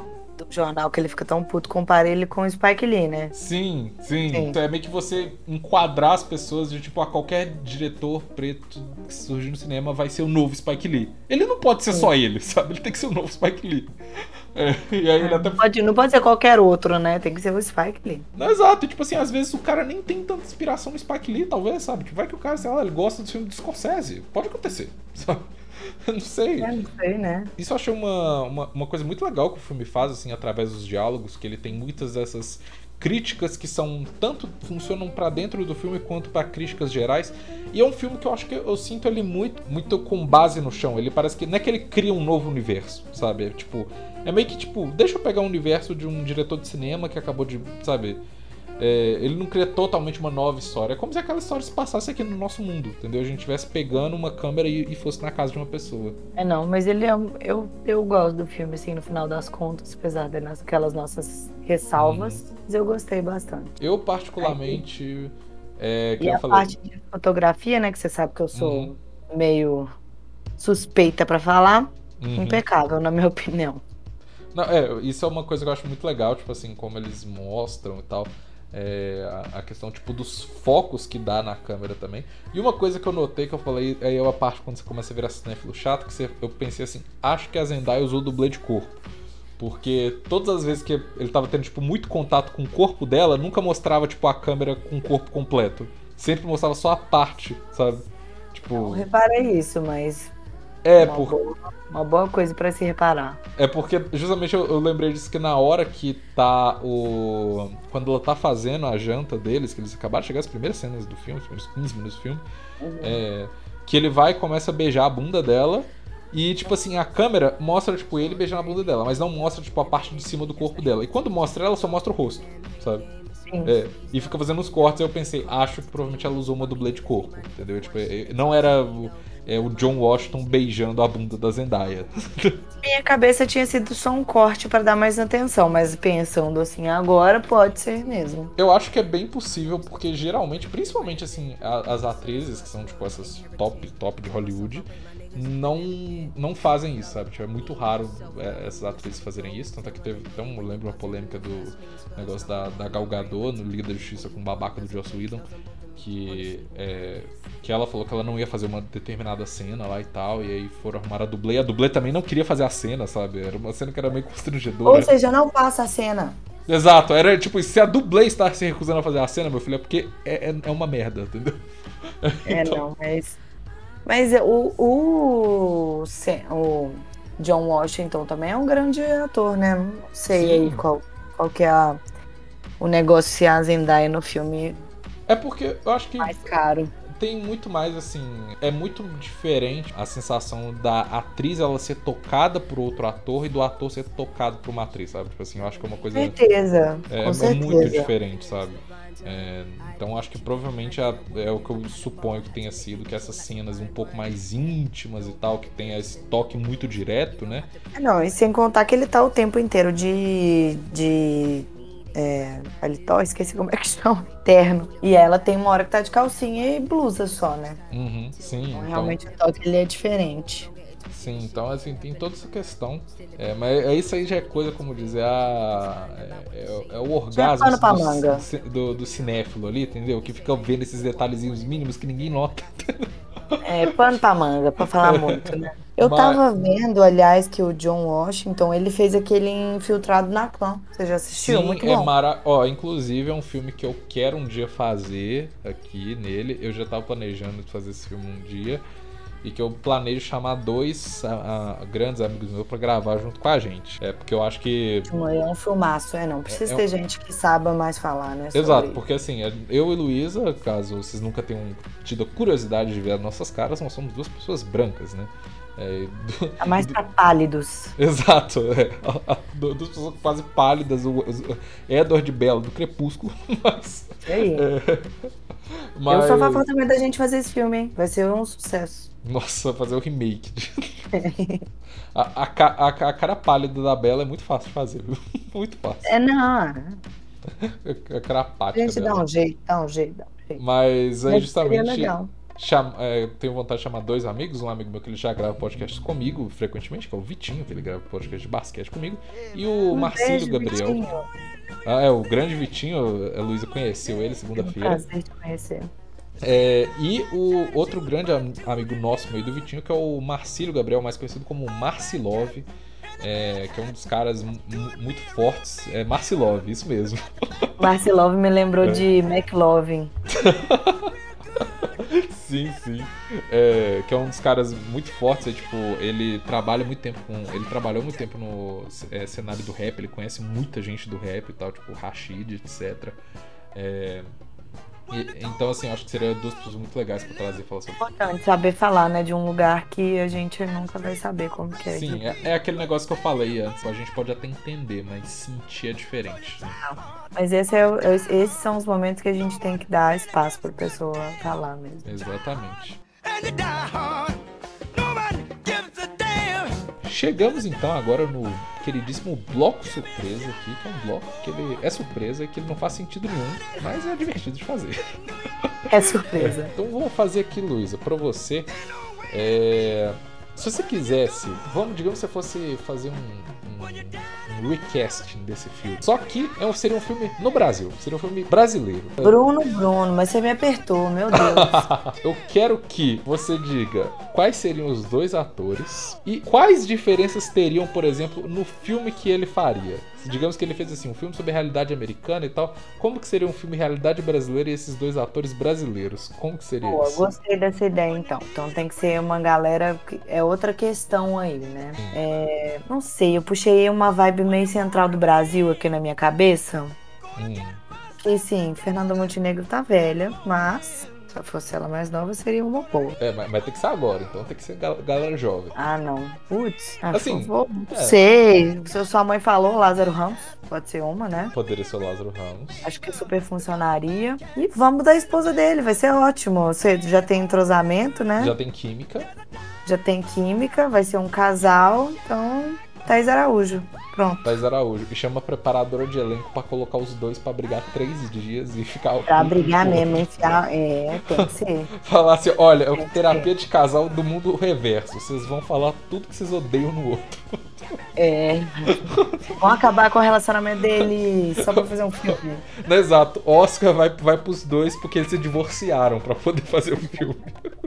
C: do jornal que ele fica tão puto, compara ele com o Spike Lee, né?
B: Sim, sim, sim. Então é meio que você enquadrar as pessoas de tipo, a qualquer diretor preto que surge no cinema vai ser o novo Spike Lee. Ele não pode ser sim. só ele, sabe? Ele tem que ser o novo Spike Lee.
C: É, e aí ele até... não, pode, não pode ser qualquer outro, né? Tem que ser o Spike Lee.
B: Não, exato, tipo assim, às vezes o cara nem tem tanta inspiração no Spike Lee, talvez, sabe? Tipo, vai que o cara, sei lá, ele gosta do filme do Scorsese. Pode acontecer, sabe? não sei.
C: É, não sei, né?
B: Isso eu achei uma, uma, uma, coisa muito legal que o filme faz, assim, através dos diálogos, que ele tem muitas dessas críticas que são tanto funcionam para dentro do filme quanto para críticas gerais. E é um filme que eu acho que eu sinto ele muito muito com base no chão. Ele parece que não é que ele cria um novo universo, sabe? É, tipo, é meio que tipo, deixa eu pegar o universo de um diretor de cinema que acabou de, sabe, é, ele não cria totalmente uma nova história. É como se aquela história se passasse aqui no nosso mundo, entendeu? A gente estivesse pegando uma câmera e, e, fosse na casa de uma pessoa.
C: É, não, mas ele é. Eu, eu gosto do filme, assim, no final das contas, apesar daquelas nossas ressalvas, mas eu gostei bastante.
B: Eu, particularmente. É,
C: e a parte de fotografia, né, que você sabe que eu sou uhum. meio suspeita para falar, uhum. impecável, na minha opinião.
B: Não, é, isso é uma coisa que eu acho muito legal, tipo assim, como eles mostram e tal. É, a, a, questão tipo dos focos que dá na câmera também. E uma coisa que eu notei que eu falei, aí é a parte quando você começa a virar cinéfilo chato, que você, eu pensei assim, acho que a Zendaya usou dublê de corpo. Porque todas as vezes que ele tava tendo tipo muito contato com o corpo dela, nunca mostrava tipo a câmera com o corpo completo. Sempre mostrava só a parte, sabe?
C: Tipo, não reparei isso, mas
B: é,
C: uma,
B: por...
C: boa, uma boa coisa para se reparar.
B: É porque justamente eu, eu, lembrei disso que na hora que tá o. Quando ela tá fazendo a janta deles, que eles acabaram de chegar as primeiras cenas do filme, os primeiros 15 minutos do filme, uhum. é, que ele vai e começa a beijar a bunda dela. E, tipo assim, a câmera mostra, tipo, ele beijando a bunda dela, mas não mostra, tipo, a parte de cima do corpo dela. E quando mostra ela, só mostra o rosto, sabe? Sim. É, e fica fazendo os cortes, aí eu pensei, acho que provavelmente ela usou uma dublê de corpo, entendeu? Tipo, é, não era é o John Washington beijando a bunda da Zendaya.
C: Minha cabeça tinha sido só um corte para dar mais atenção, mas pensando assim, agora pode ser mesmo.
B: Eu acho que é bem possível, porque geralmente, principalmente assim, as atrizes que são tipo essas top, top de Hollywood, não, não fazem isso, sabe? Tipo, é muito raro é, essas atrizes fazerem isso. Tanto é que teve até um, lembro uma polêmica do negócio da, da Gal Gadot no Liga da Justiça com o babaca do Joss Whedon que é, que ela falou que ela não ia fazer uma determinada cena lá e tal, e aí foram arrumar a dublê. A dublê também não queria fazer a cena, sabe? Era uma cena que era meio constrangedora.
C: Ou seja, não passa a cena.
B: Exato, era tipo, se a dublê está se recusando a fazer a cena, meu filho, é porque é, é, é uma merda, entendeu?
C: É, então... não, mas. Mas o, o, o John Washington também é um grande ator, né? Não sei Sim. aí qual, qual que é a, o negócio se a Zendaya no filme
B: é porque eu acho que.
C: Mais caro.
B: Tem muito mais assim. É muito diferente a sensação da atriz ela ser tocada por outro ator e do ator ser tocado por uma atriz, sabe? Tipo assim, eu acho que é uma coisa.
C: Certeza.
B: É,
C: com certeza.
B: muito diferente, sabe? É, então acho que provavelmente é, é, o que eu suponho que tenha sido, que essas cenas um pouco mais íntimas e tal, que tem esse toque muito direto, né?
C: Não, e sem contar que ele tá o tempo inteiro de, de é, paletó, esqueci como é que chama, terno. E ela tem uma hora que tá de calcinha e blusa só, né?
B: Uhum, sim. Então,
C: realmente o toque ele é diferente.
B: Sim, então assim, tem toda essa questão. É, mas é isso aí já é coisa, como dizer, a, é, é, é o orgasmo do, do, do, cinéfilo ali, entendeu? Que fica vendo esses detalhezinhos mínimos que ninguém nota.
C: É, pano pra manga, pra falar muito, né? Eu Mas... tava vendo, aliás, que o John Washington, ele fez aquele Infiltrado na Clã. Você já assistiu?
B: Sim,
C: Muito
B: é
C: bom.
B: Mara... Ó, inclusive é um filme que eu quero um dia fazer aqui nele. Eu já tava planejando fazer esse filme um dia. E que eu planejo chamar dois a, a, grandes amigos meus para gravar junto com a gente. É porque eu acho que.
C: É um filmaço, é não. Precisa é, é ter é um... gente que saiba mais falar, né?
B: Exato, porque assim, é, eu e Luísa, caso vocês nunca tenham tido a curiosidade de ver as nossas caras, nós somos duas pessoas brancas, né?
C: É, do, é mais pra pálidos.
B: Exato. É. Duas pessoas quase pálidas. O, Edward Bell, do Crepúsculo. Mas.
C: aí. É, mas... Eu sou a favor também da gente fazer esse filme, hein? Vai ser um sucesso.
B: Nossa, fazer o remake. a, a, a, cara pálida da Bela é muito fácil de fazer, viu? Muito fácil.
C: É, não.
B: A cara apática.
C: A gente dá um jeito, dá um jeito, dá um jeito.
B: Mas aí justamente. Chama, é, tenho vontade de chamar dois amigos, um amigo meu que ele já grava podcast comigo frequentemente, que é o Vitinho, que ele grava podcast de basquete comigo, e o um Marcelo Gabriel. Vitinho. Ah, é, o grande Vitinho, a Luísa conheceu ele segunda-feira.
C: Prazer te conhecer.
B: É, e o outro grande amigo nosso, meio do Vitinho, que é o Marcílio Gabriel, mais conhecido como Marcilov, é, que é um dos caras muito fortes. É Marcilov, isso mesmo.
C: Marcilov me lembrou é. de McLovin.
B: sim, sim. É, que é um dos caras muito fortes. É, tipo, ele trabalha muito tempo com. Ele trabalhou muito tempo no é, cenário do rap, ele conhece muita gente do rap e tal, tipo Rashid, etc. É, e, então, assim, acho que seria duas pessoas muito legais pra trazer e falar sobre.
C: Importante saber falar, né? De um lugar que a gente nunca vai saber como que é.
B: Sim, é, é, aquele negócio que eu falei antes. A gente pode até entender, mas sentir é diferente. Né?
C: Mas esse é, esses são os momentos que a gente tem que dar espaço pra pessoa falar mesmo.
B: Exatamente. Chegamos então agora no queridíssimo bloco surpresa aqui, que é um bloco que ele é surpresa, que ele não faz sentido nenhum, mas é divertido de fazer.
C: É surpresa.
B: É, então vamos fazer aqui, Luísa, para você. É, se você quisesse, vamos, digamos que você fosse fazer um, um um recasting desse filme. Só que é um, seria um filme no Brasil, seria um filme brasileiro.
C: Bruno, Bruno, mas você me apertou, meu Deus.
B: Eu quero que você diga quais seriam os dois atores e quais diferenças teriam, por exemplo, no filme que ele faria. Digamos que ele fez assim, um filme sobre realidade americana e tal. Como que seria um filme realidade brasileira e esses dois atores brasileiros? Como que seria Pô, isso?
C: Gostei dessa ideia, então. Então tem que ser uma galera. É outra questão aí, né? É, não sei, eu puxei uma vibe meio central do Brasil aqui na minha cabeça. Hum. Que sim, Fernanda Montenegro tá velha, mas se fosse ela mais nova, seria uma boa.
B: É, mas, mas tem que ser agora, então tem que ser galera jovem.
C: Ah, não. Putz. Ah, assim, vou... é. sei. Se sua mãe falou, Lázaro Ramos, pode ser uma, né?
B: Poderia ser o Lázaro Ramos.
C: Acho que super funcionaria. E vamos da esposa dele, vai ser ótimo. Você já tem entrosamento, né?
B: Já tem química.
C: Já tem química, vai ser um casal, então. Thaís Araújo. Pronto.
B: Thais Araújo. E chama a preparadora de elenco pra colocar os dois pra brigar três dias e ficar.
C: Pra brigar mesmo, enfiar. É, tem que ser.
B: falar assim: olha, é terapia de casal do mundo reverso. Vocês vão falar tudo que vocês odeiam no outro.
C: É. Vão acabar com o relacionamento dele só pra fazer um filme.
B: Exato. Oscar vai, vai pros dois porque eles se divorciaram pra poder fazer o um filme.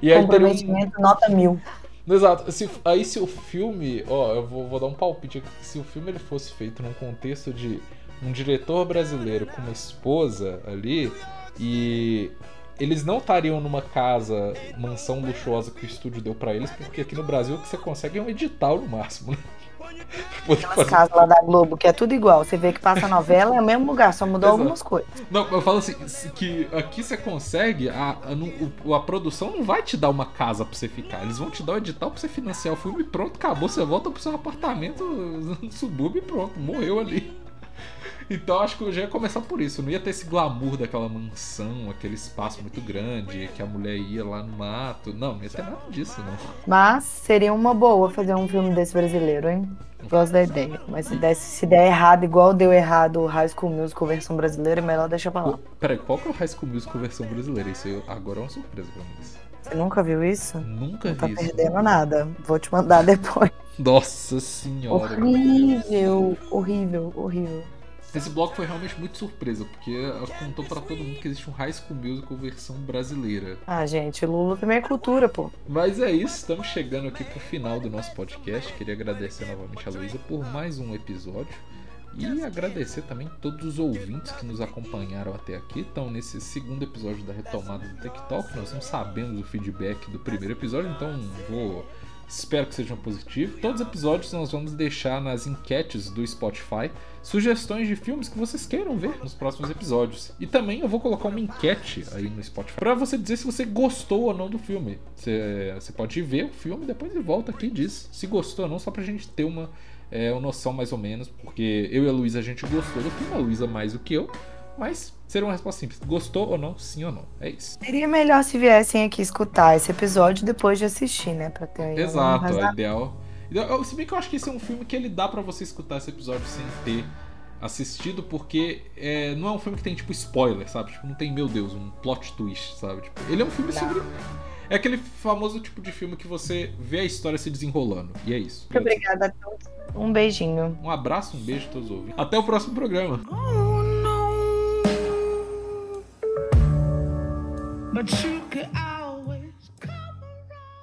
C: E aí Comprometimento um... nota mil.
B: Exato. Se, aí se o filme, ó, eu vou, vou, dar um palpite aqui, se o filme ele fosse feito num contexto de um diretor brasileiro com uma esposa ali e eles não estariam numa casa, mansão luxuosa que o estúdio deu para eles, porque aqui no Brasil o que você consegue é um edital no máximo, né?
C: Aquelas casas lá da Globo, que é tudo igual. Você vê que passa a novela, é o mesmo lugar, só mudou Exato. algumas coisas.
B: Não, eu falo assim, que aqui você consegue, a, a, a, produção não vai te dar uma casa pra você ficar. Eles vão te dar o edital pra você financiar o filme e pronto, acabou. Você volta pro seu apartamento no subúrbio e pronto, morreu ali. Então acho que eu já ia começar por isso. Não ia ter esse glamour daquela mansão, aquele espaço muito grande, que a mulher ia lá no mato. Não, não ia ter nada disso, não.
C: Mas seria uma boa fazer um filme desse brasileiro, hein? Gosto da ideia. Mas se, desse, se der errado, igual deu errado o High School Musical versão brasileira, é melhor deixar pra lá.
B: Peraí, qual que é o High School Musical versão brasileira? Isso aí, agora é uma surpresa pra mim.
C: Você nunca viu isso?
B: Nunca
C: Não
B: vi
C: tá
B: isso.
C: perdendo nada. Vou te mandar depois.
B: Nossa senhora.
C: Horrível, horrível, horrível.
B: Esse bloco foi realmente muito surpresa, porque contou para todo mundo que existe um High School Musical versão brasileira.
C: Ah, gente, Lula também é cultura, pô.
B: Mas é isso, estamos chegando aqui pro final do nosso podcast. Queria agradecer novamente a Luísa por mais um episódio. E agradecer também todos os ouvintes que nos acompanharam até aqui. Então, nesse segundo episódio da retomada do TikTok, nós não sabemos o feedback do primeiro episódio, então vou Espero que sejam positivos. Todos os episódios nós vamos deixar nas enquetes do Spotify sugestões de filmes que vocês queiram ver nos próximos episódios. E também eu vou colocar uma enquete aí no Spotify para você dizer se você gostou ou não do filme. Você, você pode ver o filme, depois volta aqui e diz se gostou ou não, só pra gente ter uma, é, uma noção mais ou menos. Porque eu e a Luísa a gente gostou do filme, a Luísa mais do que eu. Mas seria uma resposta simples. Gostou ou não? Sim ou não? É isso.
C: Seria melhor se viessem aqui escutar esse episódio depois de assistir, né? Pra ter
B: Exato, é ideal. Se bem que eu acho que esse é um filme que ele dá para você escutar esse episódio sem ter assistido, porque é, não é um filme que tem, tipo, spoiler, sabe? Tipo, não tem, meu Deus, um plot twist, sabe? Tipo, ele é um filme sobre. É aquele famoso tipo de filme que você vê a história se desenrolando. E é isso.
C: Muito obrigada a todos. Um beijinho.
B: Um abraço, um beijo a todos ouvintes. Até o próximo programa. But you could